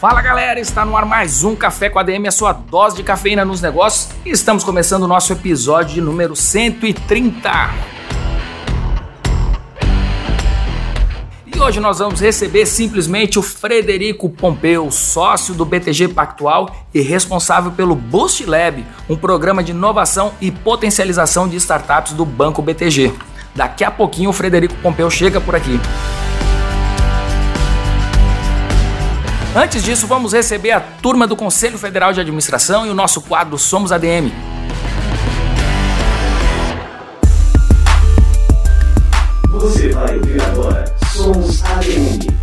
Fala galera, está no ar mais um Café com a DM, a sua dose de cafeína nos negócios, e estamos começando o nosso episódio de número 130. E hoje nós vamos receber simplesmente o Frederico Pompeu, sócio do BTG Pactual e responsável pelo Boost Lab, um programa de inovação e potencialização de startups do Banco BTG. Daqui a pouquinho o Frederico Pompeu chega por aqui. Antes disso, vamos receber a turma do Conselho Federal de Administração e o nosso quadro Somos ADM. Você vai ouvir agora Somos ADM.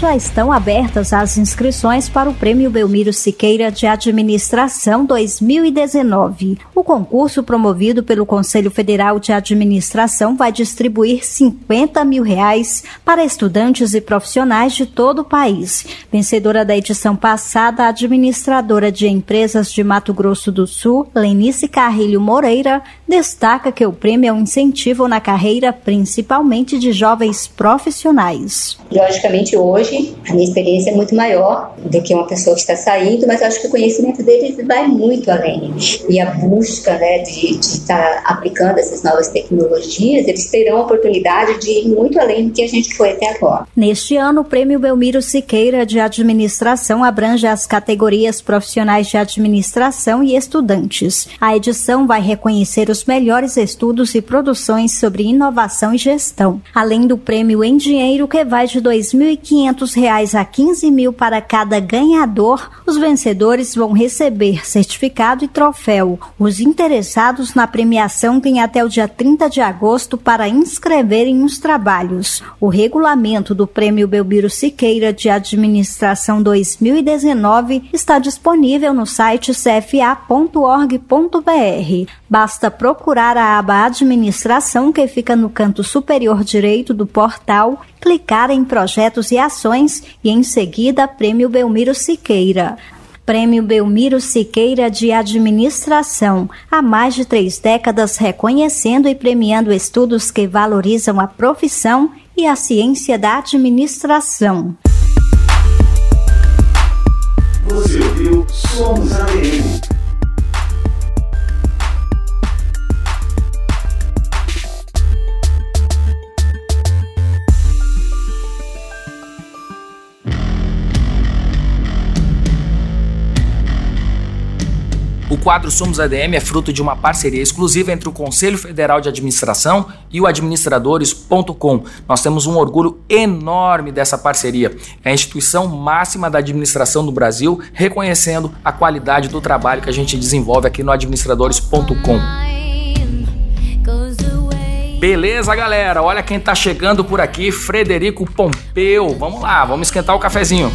Já estão abertas as inscrições para o Prêmio Belmiro Siqueira de Administração 2019. O concurso promovido pelo Conselho Federal de Administração vai distribuir 50 mil reais para estudantes e profissionais de todo o país. Vencedora da edição passada, a administradora de empresas de Mato Grosso do Sul, Lenice Carrilho Moreira, destaca que o prêmio é um incentivo na carreira, principalmente de jovens profissionais. Logicamente, hoje hoje a minha experiência é muito maior do que uma pessoa que está saindo, mas acho que o conhecimento deles vai muito além. E a busca né, de, de estar aplicando essas novas tecnologias, eles terão a oportunidade de ir muito além do que a gente foi até agora. Neste ano, o Prêmio Belmiro Siqueira de Administração abrange as categorias profissionais de administração e estudantes. A edição vai reconhecer os melhores estudos e produções sobre inovação e gestão, além do prêmio em dinheiro que vai de 2.500 500 reais a 15 mil para cada ganhador, os vencedores vão receber certificado e troféu. Os interessados na premiação têm até o dia 30 de agosto para inscreverem os trabalhos. O regulamento do Prêmio Belmiro Siqueira de Administração 2019 está disponível no site cfa.org.br. Basta procurar a aba Administração que fica no canto superior direito do portal clicar em Projetos e Ações e, em seguida, Prêmio Belmiro Siqueira. Prêmio Belmiro Siqueira de Administração, há mais de três décadas reconhecendo e premiando estudos que valorizam a profissão e a ciência da administração. Você ouviu Somos ADM. O quadro Somos ADM é fruto de uma parceria exclusiva entre o Conselho Federal de Administração e o administradores.com. Nós temos um orgulho enorme dessa parceria. É a instituição máxima da administração do Brasil, reconhecendo a qualidade do trabalho que a gente desenvolve aqui no administradores.com. Beleza, galera? Olha quem tá chegando por aqui, Frederico Pompeu. Vamos lá, vamos esquentar o cafezinho.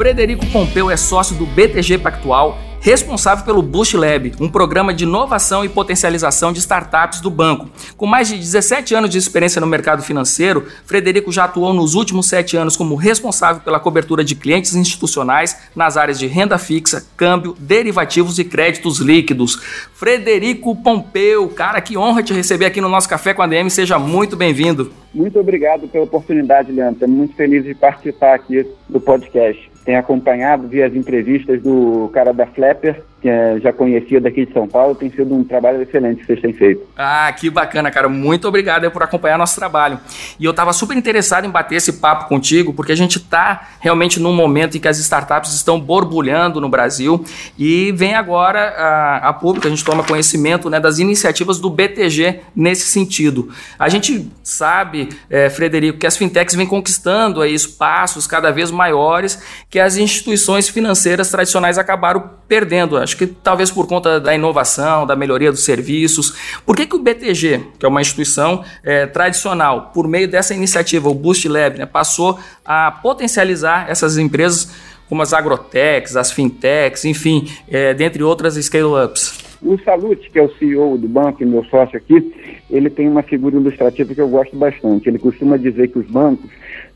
Frederico Pompeu é sócio do BTG Pactual responsável pelo Boost Lab, um programa de inovação e potencialização de startups do banco. Com mais de 17 anos de experiência no mercado financeiro, Frederico já atuou nos últimos sete anos como responsável pela cobertura de clientes institucionais nas áreas de renda fixa, câmbio, derivativos e créditos líquidos. Frederico Pompeu, cara, que honra te receber aqui no nosso Café com a DM, seja muito bem-vindo. Muito obrigado pela oportunidade, Leandro. Estou muito feliz de participar aqui do podcast. Tenho acompanhado, vi as entrevistas do cara da Flapper é, já conhecia daqui de São Paulo. Tem sido um trabalho excelente que vocês têm feito. Ah, que bacana, cara. Muito obrigado por acompanhar nosso trabalho. E eu estava super interessado em bater esse papo contigo, porque a gente está realmente num momento em que as startups estão borbulhando no Brasil e vem agora a, a público, a gente toma conhecimento né, das iniciativas do BTG nesse sentido. A gente sabe, é, Frederico, que as fintechs vêm conquistando aí espaços cada vez maiores que as instituições financeiras tradicionais acabaram perdendo. Acho que talvez por conta da inovação, da melhoria dos serviços. Por que, que o BTG, que é uma instituição é, tradicional, por meio dessa iniciativa, o Boost Lab, né, passou a potencializar essas empresas como as agrotechs, as fintechs, enfim, é, dentre outras scale-ups? O Salute, que é o CEO do banco e meu sócio aqui, ele tem uma figura ilustrativa que eu gosto bastante. Ele costuma dizer que os bancos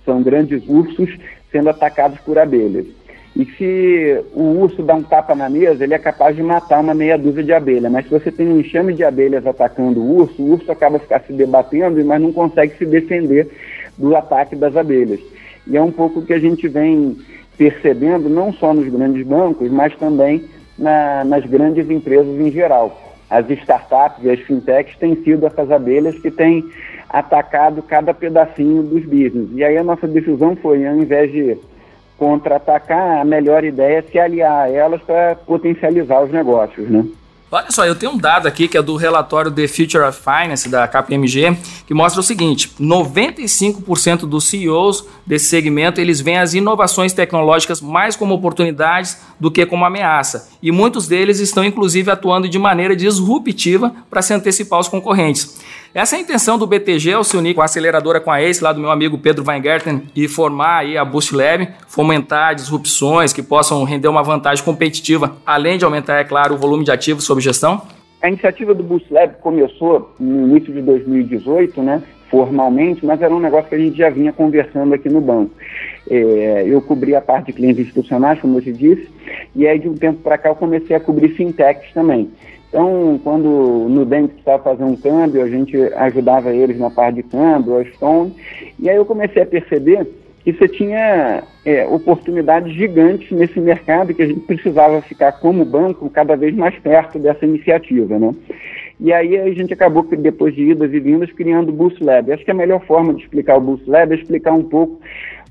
são grandes ursos sendo atacados por abelhas. E se o urso dá um tapa na mesa, ele é capaz de matar uma meia dúzia de abelhas. Mas se você tem um enxame de abelhas atacando o urso, o urso acaba ficar se debatendo, mas não consegue se defender do ataque das abelhas. E é um pouco o que a gente vem percebendo, não só nos grandes bancos, mas também na, nas grandes empresas em geral. As startups e as fintechs têm sido essas abelhas que têm atacado cada pedacinho dos business. E aí a nossa decisão foi, ao invés de contra-atacar, a melhor ideia é se aliar a elas para potencializar os negócios, né? Olha só, eu tenho um dado aqui que é do relatório The Future of Finance da KPMG, que mostra o seguinte: 95% dos CEOs desse segmento, eles veem as inovações tecnológicas mais como oportunidades do que como ameaça. E muitos deles estão inclusive atuando de maneira disruptiva para se antecipar aos concorrentes. Essa é a intenção do BTG ao se unir com a aceleradora com a ACE, lá do meu amigo Pedro Weingarten, e formar aí a Boost Lab, fomentar disrupções que possam render uma vantagem competitiva, além de aumentar, é claro, o volume de ativos sob gestão? A iniciativa do Boost Lab começou no início de 2018, né, formalmente, mas era um negócio que a gente já vinha conversando aqui no banco. É, eu cobri a parte de clientes institucionais, como eu te disse, e aí de um tempo para cá eu comecei a cobrir fintechs também. Então, quando o Nubank precisava fazer um câmbio, a gente ajudava eles na parte de câmbio, a Stone, e aí eu comecei a perceber que você tinha é, oportunidades gigantes nesse mercado que a gente precisava ficar como banco cada vez mais perto dessa iniciativa, né? E aí a gente acabou, depois de idas e vindas, criando o Boost Lab. Acho que a melhor forma de explicar o Boost Lab é explicar um pouco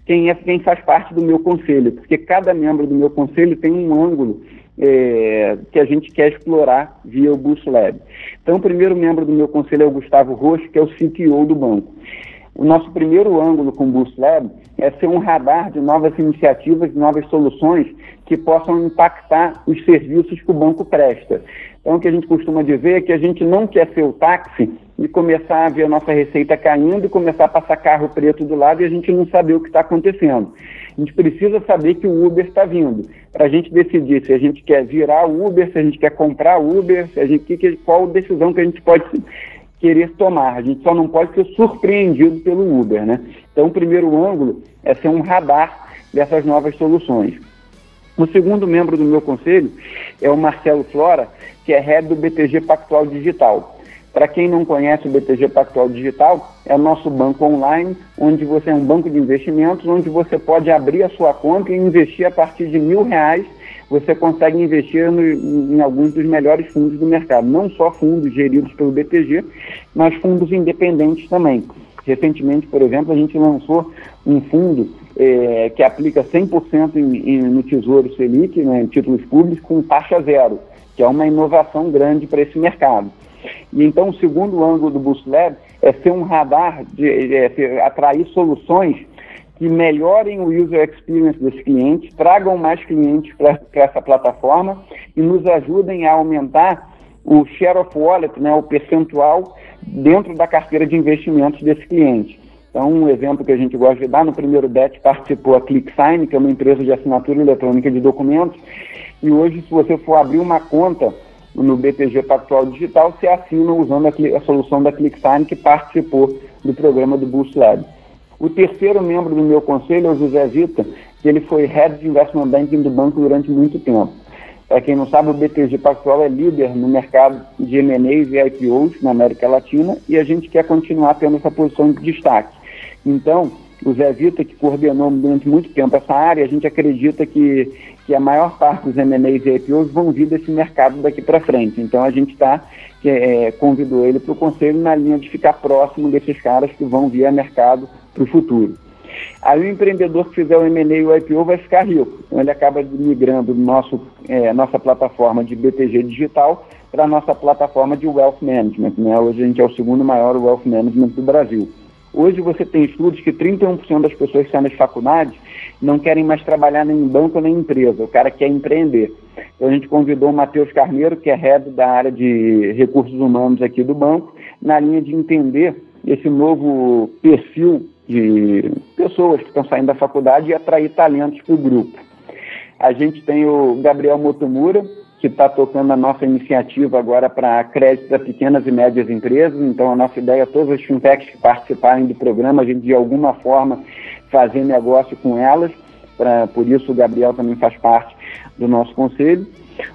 quem é quem faz parte do meu conselho, porque cada membro do meu conselho tem um ângulo é, que a gente quer explorar via o Boost Lab. Então, o primeiro membro do meu conselho é o Gustavo Rocha, que é o CTO do banco. O nosso primeiro ângulo com o Boost Lab é ser um radar de novas iniciativas, novas soluções que possam impactar os serviços que o banco presta. Então, o que a gente costuma dizer é que a gente não quer ser o táxi e começar a ver a nossa receita caindo e começar a passar carro preto do lado e a gente não saber o que está acontecendo. A gente precisa saber que o Uber está vindo, para a gente decidir se a gente quer virar Uber, se a gente quer comprar Uber, se a gente, que, qual decisão que a gente pode querer tomar. A gente só não pode ser surpreendido pelo Uber, né? Então, o primeiro ângulo é ser um radar dessas novas soluções. O segundo membro do meu conselho é o Marcelo Flora, que é head do BTG Pactual Digital. Para quem não conhece o BTG Pactual Digital, é o nosso banco online, onde você é um banco de investimentos, onde você pode abrir a sua conta e investir a partir de mil reais. Você consegue investir no, em alguns dos melhores fundos do mercado, não só fundos geridos pelo BTG, mas fundos independentes também. Recentemente, por exemplo, a gente lançou um fundo é, que aplica 100% em, em, no Tesouro Selic, né, em títulos públicos, com taxa zero, que é uma inovação grande para esse mercado. E então o segundo ângulo do Boost Lab é ser um radar, de, é, atrair soluções que melhorem o user experience dos clientes, tragam mais clientes para essa plataforma e nos ajudem a aumentar o share of wallet, né, o percentual dentro da carteira de investimentos desse cliente. Então, um exemplo que a gente gosta de dar, no primeiro bet participou a ClickSign, que é uma empresa de assinatura eletrônica de documentos, e hoje, se você for abrir uma conta no BTG Pactual Digital, você assina usando a, a solução da ClickSign que participou do programa do Boost Lab. O terceiro membro do meu conselho é o José Vita, que ele foi Head de Investment Banking do banco durante muito tempo. Para quem não sabe, o BTG Pactual é líder no mercado de M&As e IPOs na América Latina e a gente quer continuar tendo essa posição de destaque. Então, o Zé Vita, que coordenou durante muito tempo essa área, a gente acredita que, que a maior parte dos M&As e IPOs vão vir desse mercado daqui para frente. Então a gente está é, convidou ele para o conselho na linha de ficar próximo desses caras que vão vir a mercado para o futuro. Aí o empreendedor que fizer o M&A e o IPO vai ficar rico. Então ele acaba migrando nosso, é, nossa plataforma de BTG digital para a nossa plataforma de Wealth Management. Né? Hoje a gente é o segundo maior Wealth Management do Brasil. Hoje você tem estudos que 31% das pessoas que saem das faculdades não querem mais trabalhar nem em banco nem em empresa, o cara quer empreender. Então a gente convidou o Matheus Carneiro, que é head da área de recursos humanos aqui do banco, na linha de entender esse novo perfil de pessoas que estão saindo da faculdade e atrair talentos para o grupo. A gente tem o Gabriel Motomura, que está tocando a nossa iniciativa agora para crédito para pequenas e médias empresas. Então, a nossa ideia, todas as fintechs que participarem do programa, a gente de alguma forma fazer negócio com elas. Pra, por isso, o Gabriel também faz parte do nosso conselho.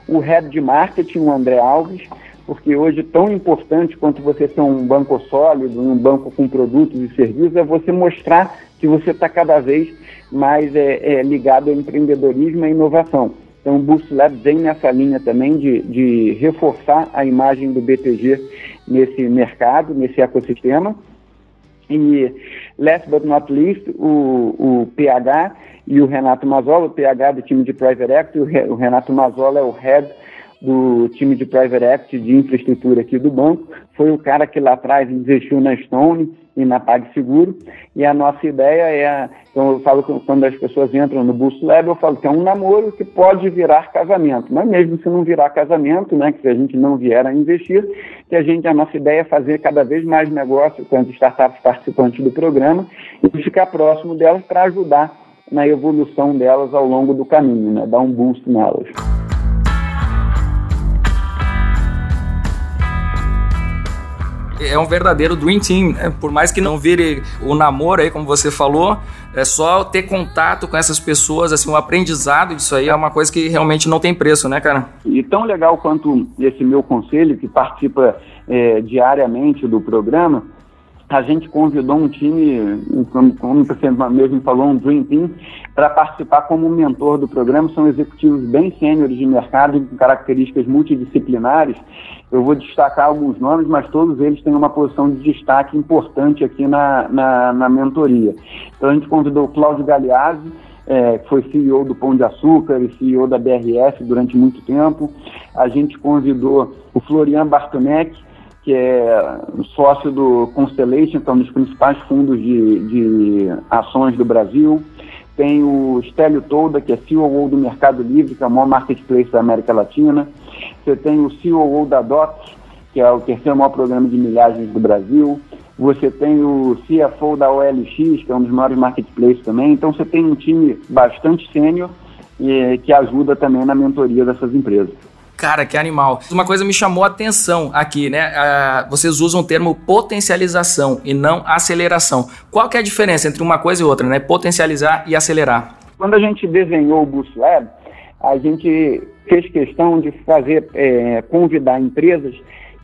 O head de marketing, o André Alves, porque hoje tão importante quanto você ser um banco sólido, um banco com produtos e serviços, é você mostrar que você está cada vez mais é, é, ligado ao empreendedorismo e inovação. Então, o Boost Lab vem nessa linha também de, de reforçar a imagem do BTG nesse mercado, nesse ecossistema. E, last but not least, o, o PH e o Renato Mazola, o PH do time de Private Equity, o Renato Mazola é o head do time de private equity de infraestrutura aqui do banco, foi o cara que lá atrás investiu na Stone e na PagSeguro, e a nossa ideia é, então eu falo que quando as pessoas entram no Boost Lab, eu falo que é um namoro que pode virar casamento, mas mesmo se não virar casamento, né, que se a gente não vier a investir, que a gente, a nossa ideia é fazer cada vez mais negócio com as startups participantes do programa e ficar próximo delas para ajudar na evolução delas ao longo do caminho, né, dar um boost nelas. É um verdadeiro dream team, né? Por mais que não vire o namoro aí, como você falou, é só ter contato com essas pessoas, assim, o aprendizado disso aí é uma coisa que realmente não tem preço, né, cara? E tão legal quanto esse meu conselho, que participa é, diariamente do programa, a gente convidou um time, como, como você mesmo falou, um Dream Team, para participar como mentor do programa. São executivos bem sêniores de mercado, com características multidisciplinares. Eu vou destacar alguns nomes, mas todos eles têm uma posição de destaque importante aqui na, na, na mentoria. Então a gente convidou o Cláudio Galeazzi, é, foi CEO do Pão de Açúcar e CEO da BRF durante muito tempo. A gente convidou o Florian Bartonek, que é sócio do Constellation, que é um dos principais fundos de, de ações do Brasil. Tem o Stélio Tolda, que é CEO do Mercado Livre, que é o maior marketplace da América Latina. Você tem o CEO da DOT, que é o terceiro maior programa de milhagens do Brasil. Você tem o CFO da OLX, que é um dos maiores marketplaces também. Então você tem um time bastante sênior e que ajuda também na mentoria dessas empresas. Cara, que animal. Uma coisa me chamou a atenção aqui, né? Uh, vocês usam o termo potencialização e não aceleração. Qual que é a diferença entre uma coisa e outra, né? Potencializar e acelerar. Quando a gente desenhou o Boost Lab, a gente fez questão de fazer, é, convidar empresas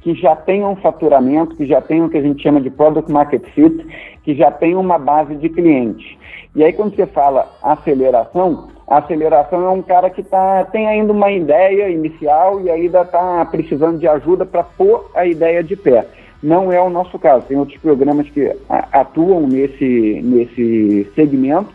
que já tenham faturamento, que já tenham o que a gente chama de product market fit, que já tenham uma base de clientes. E aí quando você fala aceleração, a aceleração é um cara que tá, tem ainda uma ideia inicial e ainda está precisando de ajuda para pôr a ideia de pé. Não é o nosso caso. Tem outros programas que atuam nesse, nesse segmento.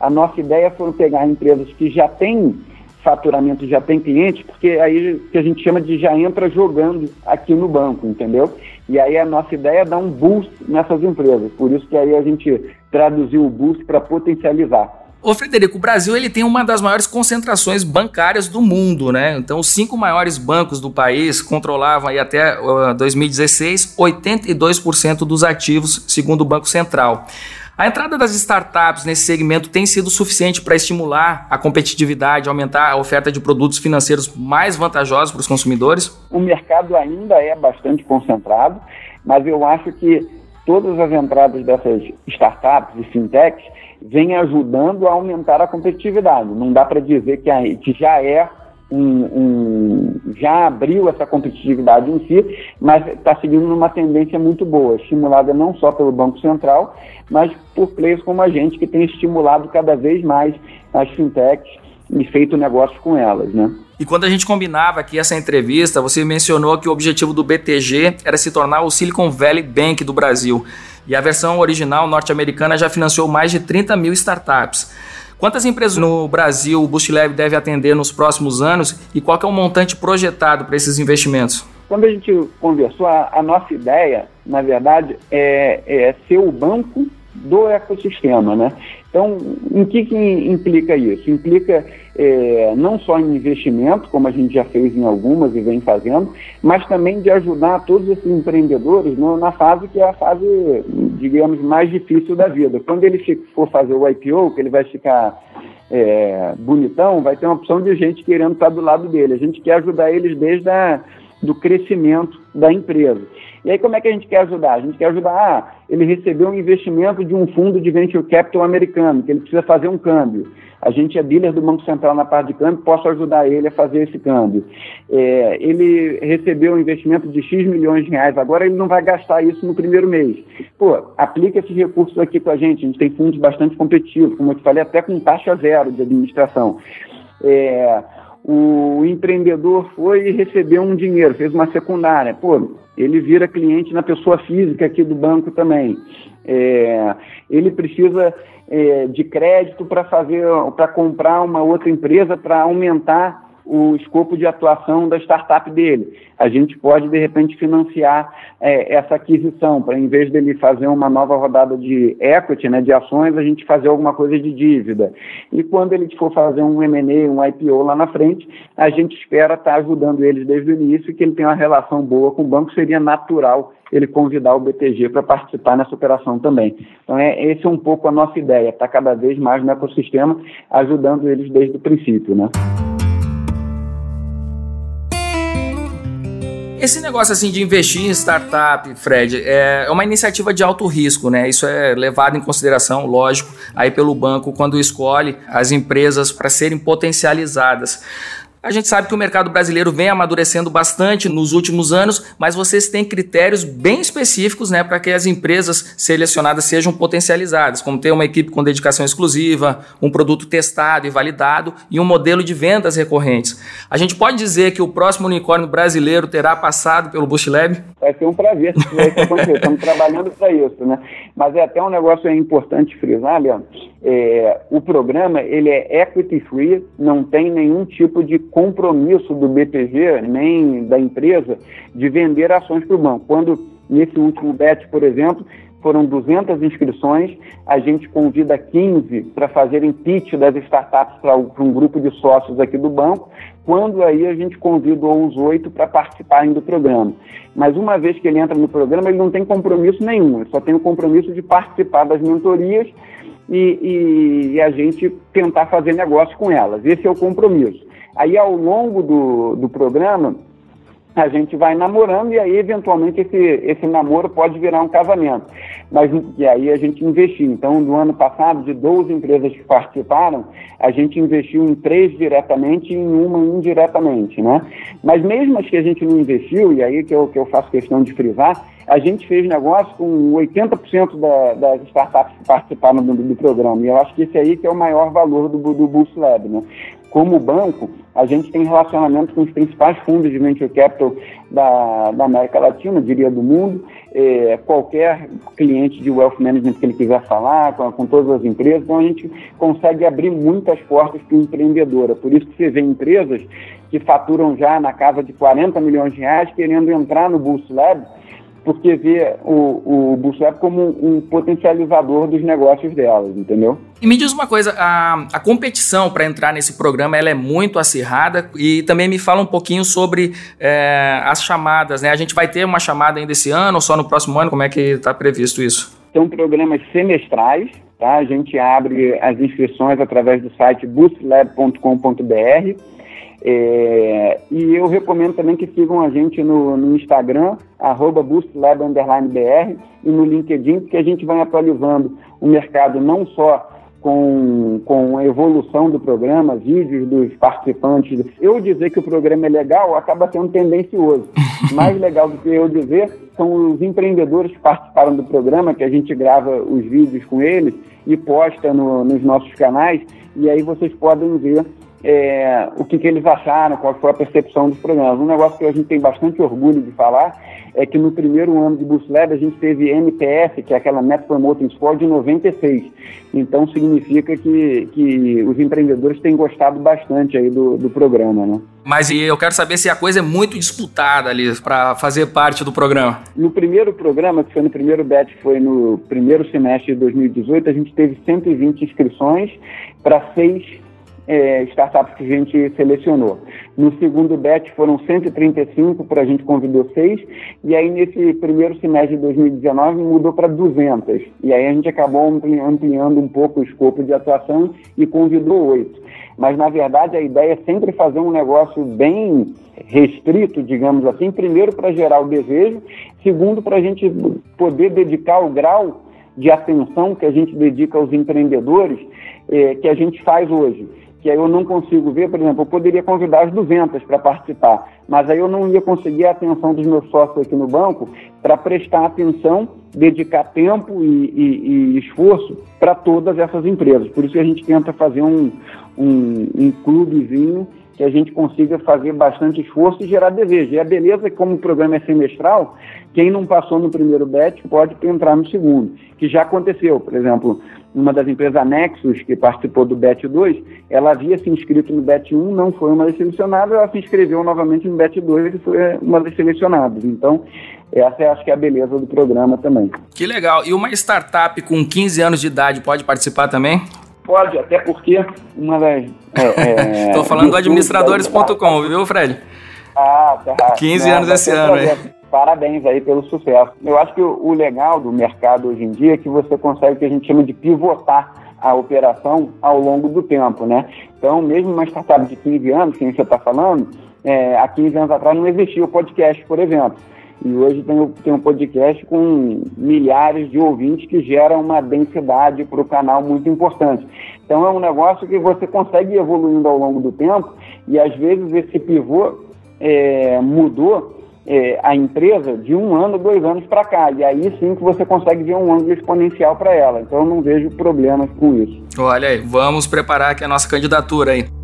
A nossa ideia foi pegar empresas que já têm faturamento, já têm clientes, porque aí que a gente chama de já entra jogando aqui no banco, entendeu? E aí a nossa ideia é dar um boost nessas empresas. Por isso que aí a gente traduziu o boost para potencializar. Ô Frederico, o Brasil ele tem uma das maiores concentrações bancárias do mundo, né? Então, os cinco maiores bancos do país controlavam aí até uh, 2016 82% dos ativos, segundo o Banco Central. A entrada das startups nesse segmento tem sido suficiente para estimular a competitividade, aumentar a oferta de produtos financeiros mais vantajosos para os consumidores? O mercado ainda é bastante concentrado, mas eu acho que todas as entradas dessas startups e fintechs vem ajudando a aumentar a competitividade. Não dá para dizer que, a, já é um, um, já abriu essa competitividade em si, mas está seguindo numa tendência muito boa, estimulada não só pelo Banco Central, mas por players como a gente, que tem estimulado cada vez mais as fintechs e feito negócios com elas, né? E quando a gente combinava aqui essa entrevista, você mencionou que o objetivo do BTG era se tornar o Silicon Valley Bank do Brasil. E a versão original norte-americana já financiou mais de 30 mil startups. Quantas empresas no Brasil o BoostLab deve atender nos próximos anos e qual é o montante projetado para esses investimentos? Quando a gente conversou, a, a nossa ideia, na verdade, é, é ser o banco do ecossistema, né? Então, em que, que implica isso? Implica é, não só em investimento, como a gente já fez em algumas e vem fazendo, mas também de ajudar todos esses empreendedores no, na fase que é a fase, digamos, mais difícil da vida. Quando ele for fazer o IPO, que ele vai ficar é, bonitão, vai ter uma opção de gente querendo estar do lado dele. A gente quer ajudar eles desde a, do crescimento da empresa. E aí como é que a gente quer ajudar? A gente quer ajudar, ah, ele recebeu um investimento de um fundo de venture capital americano, que ele precisa fazer um câmbio. A gente é dealer do Banco Central na parte de câmbio, posso ajudar ele a fazer esse câmbio. É, ele recebeu um investimento de X milhões de reais, agora ele não vai gastar isso no primeiro mês. Pô, aplica esses recursos aqui com a gente, a gente tem fundos bastante competitivos, como eu te falei, até com taxa zero de administração. É, o empreendedor foi e recebeu um dinheiro, fez uma secundária. Pô, ele vira cliente na pessoa física aqui do banco também. É, ele precisa é, de crédito para fazer, para comprar uma outra empresa para aumentar o escopo de atuação da startup dele. A gente pode, de repente, financiar é, essa aquisição, para em vez dele fazer uma nova rodada de equity, né, de ações, a gente fazer alguma coisa de dívida. E quando ele for fazer um M&A, um IPO lá na frente, a gente espera estar tá ajudando eles desde o início, que ele tem uma relação boa com o banco, seria natural ele convidar o BTG para participar nessa operação também. Então, é, esse é um pouco a nossa ideia, estar tá cada vez mais no ecossistema, ajudando eles desde o princípio, né? Esse negócio assim de investir em startup, Fred, é uma iniciativa de alto risco, né? Isso é levado em consideração, lógico, aí pelo banco quando escolhe as empresas para serem potencializadas. A gente sabe que o mercado brasileiro vem amadurecendo bastante nos últimos anos, mas vocês têm critérios bem específicos né, para que as empresas selecionadas sejam potencializadas, como ter uma equipe com dedicação exclusiva, um produto testado e validado e um modelo de vendas recorrentes. A gente pode dizer que o próximo unicórnio brasileiro terá passado pelo Boost Lab? Vai ser um prazer se isso acontecer. Estamos trabalhando para isso, né? Mas é até um negócio importante frisar, Leandro. É, o programa ele é equity free, não tem nenhum tipo de compromisso do BTG, nem da empresa, de vender ações para o banco. Quando, nesse último bet, por exemplo, foram 200 inscrições, a gente convida 15 para fazerem pitch das startups para um grupo de sócios aqui do banco, quando aí a gente convida os oito para participarem do programa. Mas uma vez que ele entra no programa, ele não tem compromisso nenhum, ele só tem o compromisso de participar das mentorias e, e, e a gente tentar fazer negócio com elas. Esse é o compromisso. Aí, ao longo do, do programa, a gente vai namorando e aí, eventualmente, esse, esse namoro pode virar um casamento. Mas, e aí a gente investiu. Então, do ano passado, de 12 empresas que participaram, a gente investiu em três diretamente e em uma indiretamente, né? Mas mesmo as que a gente não investiu, e aí que eu, que eu faço questão de frisar, a gente fez negócio com 80% da, das startups que participaram do, do, programa. E eu acho que esse aí que é o maior valor do, do Boost Lab, né? Como banco, a gente tem relacionamento com os principais fundos de venture capital da, da América Latina, diria do mundo. É, qualquer cliente de wealth management que ele quiser falar, com, com todas as empresas, então a gente consegue abrir muitas portas para o empreendedor. É por isso que você vê empresas que faturam já na casa de 40 milhões de reais querendo entrar no Boost Lab porque vê o, o Bootstrap como um, potencializador dos negócios delas, entendeu? E me diz uma coisa, a, a competição para entrar nesse programa ela é muito acirrada e também me fala um pouquinho sobre é, as chamadas, né? A gente vai ter uma chamada ainda esse ano ou só no próximo ano? Como é que está previsto isso? São programas semestrais, tá? A gente abre as inscrições através do site booslab.com.br é, e eu recomendo também que sigam a gente no, no Instagram, arroba BoostLab_BR e no LinkedIn, porque a gente vai atualizando o mercado não só com, com a evolução do programa, vídeos dos participantes. Eu dizer que o programa é legal acaba sendo tendencioso. Mais legal do que eu dizer são os empreendedores que participaram do programa, que a gente grava os vídeos com eles e posta no, nos nossos canais, e aí vocês podem ver é, o que, que, eles acharam, qual foi a percepção dos programas. Um negócio que a gente tem bastante orgulho de falar é que no primeiro ano de Boost Lab a gente teve NPS, que é aquela Net Promoting Score, de 96. Então significa que, que os empreendedores têm gostado bastante aí do, do programa, né? Mas eu quero saber se a coisa é muito disputada ali para fazer parte do programa. No primeiro programa, que foi no primeiro batch, que foi no primeiro semestre de 2018, a gente teve 120 inscrições para seis é, startups que a gente selecionou. No segundo batch foram 135, para a gente convidou seis, e aí nesse primeiro semestre de 2019 mudou para 200. E aí a gente acabou ampliando um pouco o escopo de atuação e convidou oito. Mas na verdade a ideia é sempre fazer um negócio bem restrito, digamos assim, primeiro para gerar o desejo, segundo para a gente poder dedicar o grau de atenção que a gente dedica aos empreendedores eh, que a gente faz hoje que aí eu não consigo ver, por exemplo, eu poderia convidar as 200 para participar, mas aí eu não ia conseguir a atenção dos meus sócios aqui no banco para prestar atenção, dedicar tempo e, e, e esforço para todas essas empresas. Por isso que a gente tenta fazer um, um, um clubezinho que a gente consiga fazer bastante esforço e gerar desejo. E a beleza é que, como o programa é semestral, quem não passou no primeiro bet pode entrar no segundo, que já aconteceu. Por exemplo, uma das empresas, a Nexus, que participou do BET 2, ela havia se inscrito no BET 1, não foi uma das selecionadas, ela se inscreveu novamente no BET 2 e foi uma das selecionadas. Então, essa é, acho que é a beleza do programa também. Que legal. E uma startup com 15 anos de idade pode participar também? Pode, até porque uma das. Estou é, é, falando do administradores.com, viu, Fred? Ah, tá. 15 anos esse ano, hein? parabéns aí pelo sucesso. Eu acho que o, legal do mercado hoje em dia é que você consegue o que a gente chama de pivotar a operação ao longo do tempo, né? Então, mesmo uma startup de 15 anos, que você está falando, é, há 15 anos atrás não existia o podcast, por exemplo. E hoje tem, tem um podcast com milhares de ouvintes que gera uma densidade para o canal muito importante. Então é um negócio que você consegue evoluindo ao longo do tempo e às vezes esse pivô é, mudou é, a empresa de um ano, dois anos para cá. E aí sim que você consegue ver um ângulo exponencial para ela. Então eu não vejo problemas com isso. Olha aí, vamos preparar aqui a nossa candidatura aí.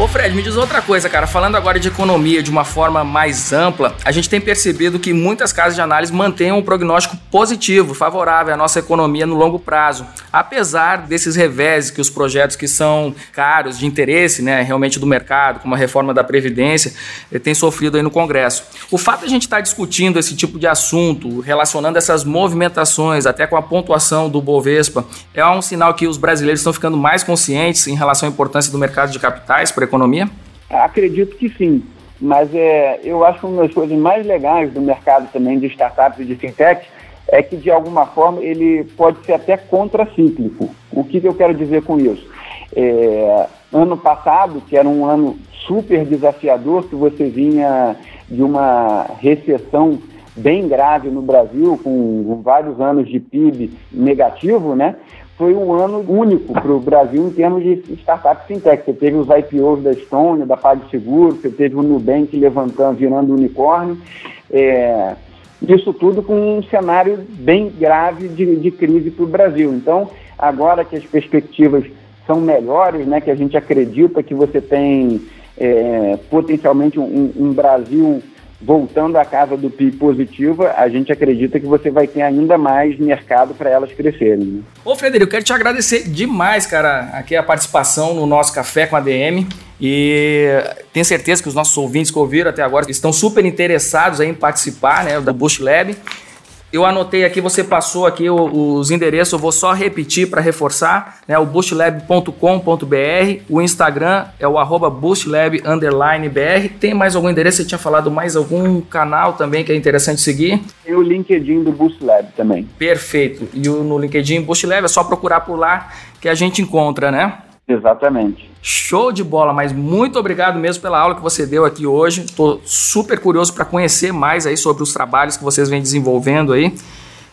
Ô Fred, me diz outra coisa, cara. Falando agora de economia de uma forma mais ampla, a gente tem percebido que muitas casas de análise mantêm um prognóstico positivo, favorável à nossa economia no longo prazo. Apesar desses reveses que os projetos que são caros, de interesse né, realmente do mercado, como a reforma da Previdência, eh, têm sofrido aí no Congresso. O fato de a gente estar tá discutindo esse tipo de assunto, relacionando essas movimentações até com a pontuação do Bovespa, é um sinal que os brasileiros estão ficando mais conscientes em relação à importância do mercado de capitais para economia? Acredito que sim, mas é, eu acho que uma das coisas mais legais do mercado também de startups e de fintech é que, de alguma forma, ele pode ser até contracíclico. O que, que eu quero dizer com isso? É, ano passado, que era um ano super desafiador, que você vinha de uma recessão bem grave no Brasil, com vários anos de PIB negativo, né? Foi um ano único para o Brasil em termos de startup fintech. Você teve os IPOs da Estônia, da PagSeguro, você teve o Nubank levantando, virando unicórnio. É, isso tudo com um cenário bem grave de, de crise para o Brasil. Então, agora que as perspectivas são melhores, né, que a gente acredita que você tem é, potencialmente um, um Brasil voltando à casa do PIB positiva, a gente acredita que você vai ter ainda mais mercado para elas crescerem. Né? Ô Frederico, eu quero te agradecer demais, cara, aqui a participação no nosso Café com a DM. E tenho certeza que os nossos ouvintes que ouviram até agora estão super interessados em participar né, da Bush Lab. Eu anotei aqui, você passou aqui os endereços, eu vou só repetir para reforçar, né? O boostlab.com.br, o Instagram é o arroba boostlab_br. Tem mais algum endereço? Você tinha falado mais algum canal também que é interessante seguir? E o LinkedIn do Boostlab também. Perfeito. E no LinkedIn Boostlab é só procurar por lá que a gente encontra, né? Exatamente. Show de bola, mas muito obrigado mesmo pela aula que você deu aqui hoje. Estou super curioso para conhecer mais aí sobre os trabalhos que vocês vêm desenvolvendo aí.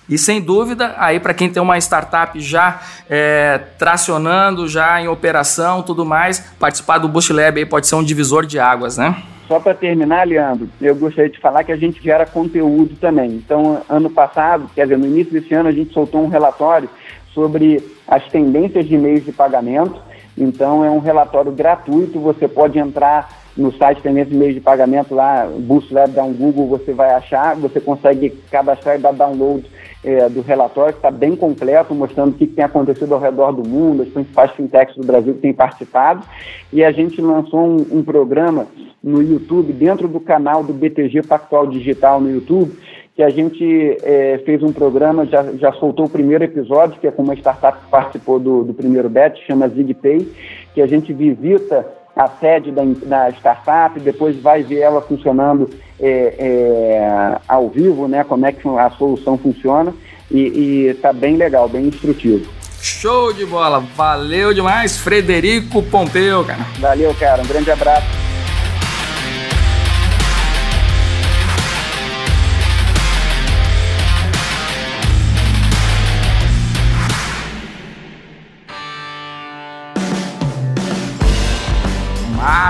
E sem dúvida, aí para quem tem uma startup já é, tracionando, já em operação, tudo mais, participar do Boost Lab aí pode ser um divisor de águas, né? Só para terminar, Leandro, eu gostaria de falar que a gente gera conteúdo também. Então, ano passado, quer dizer, no início desse ano, a gente soltou um relatório sobre as tendências de meios de pagamento. Então, é um relatório gratuito, você pode entrar no site Tendências de Meios de Pagamento lá, Boost Lab, dá um Google, você vai achar, você consegue cadastrar e dar download é, do relatório, que está bem completo, mostrando o que, que, tem acontecido ao redor do mundo, as principais fintechs do Brasil que têm participado. E a gente lançou um, um programa no YouTube, dentro do canal do BTG Pactual Digital no YouTube, que a gente é, fez um programa, já, já soltou o primeiro episódio, que é com uma startup que participou do, do primeiro bet, chama ZigPay, que a gente visita a sede da, da startup, depois vai ver ela funcionando é, é, ao vivo, né, como é que a solução funciona, e está bem legal, bem instrutivo. Show de bola, valeu demais, Frederico Pompeu, cara. Valeu, cara, um grande abraço.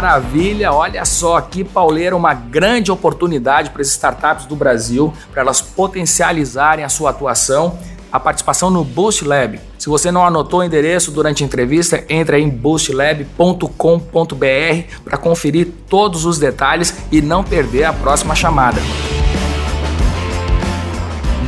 Maravilha, olha só aqui, Pauleira, uma grande oportunidade para as startups do Brasil, para elas potencializarem a sua atuação, a participação no Boost Lab. Se você não anotou o endereço durante a entrevista, entre em boostlab.com.br para conferir todos os detalhes e não perder a próxima chamada.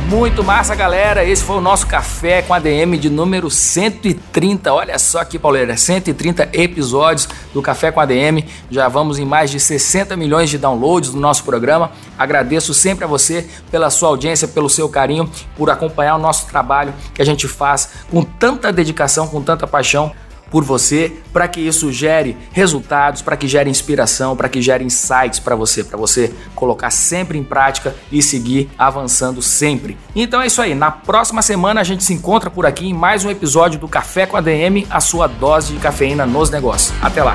Muito massa, galera. Esse foi o nosso café com a DM de número 130. Olha só aqui, Pauleira, 130 episódios do Café com a DM. Já vamos em mais de 60 milhões de downloads do nosso programa. Agradeço sempre a você pela sua audiência, pelo seu carinho, por acompanhar o nosso trabalho que a gente faz com tanta dedicação, com tanta paixão por você, para que isso gere resultados, para que gere inspiração, para que gere insights para você, para você colocar sempre em prática e seguir avançando sempre. Então é isso aí. Na próxima semana a gente se encontra por aqui em mais um episódio do Café com a DM, a sua dose de cafeína nos negócios. Até lá.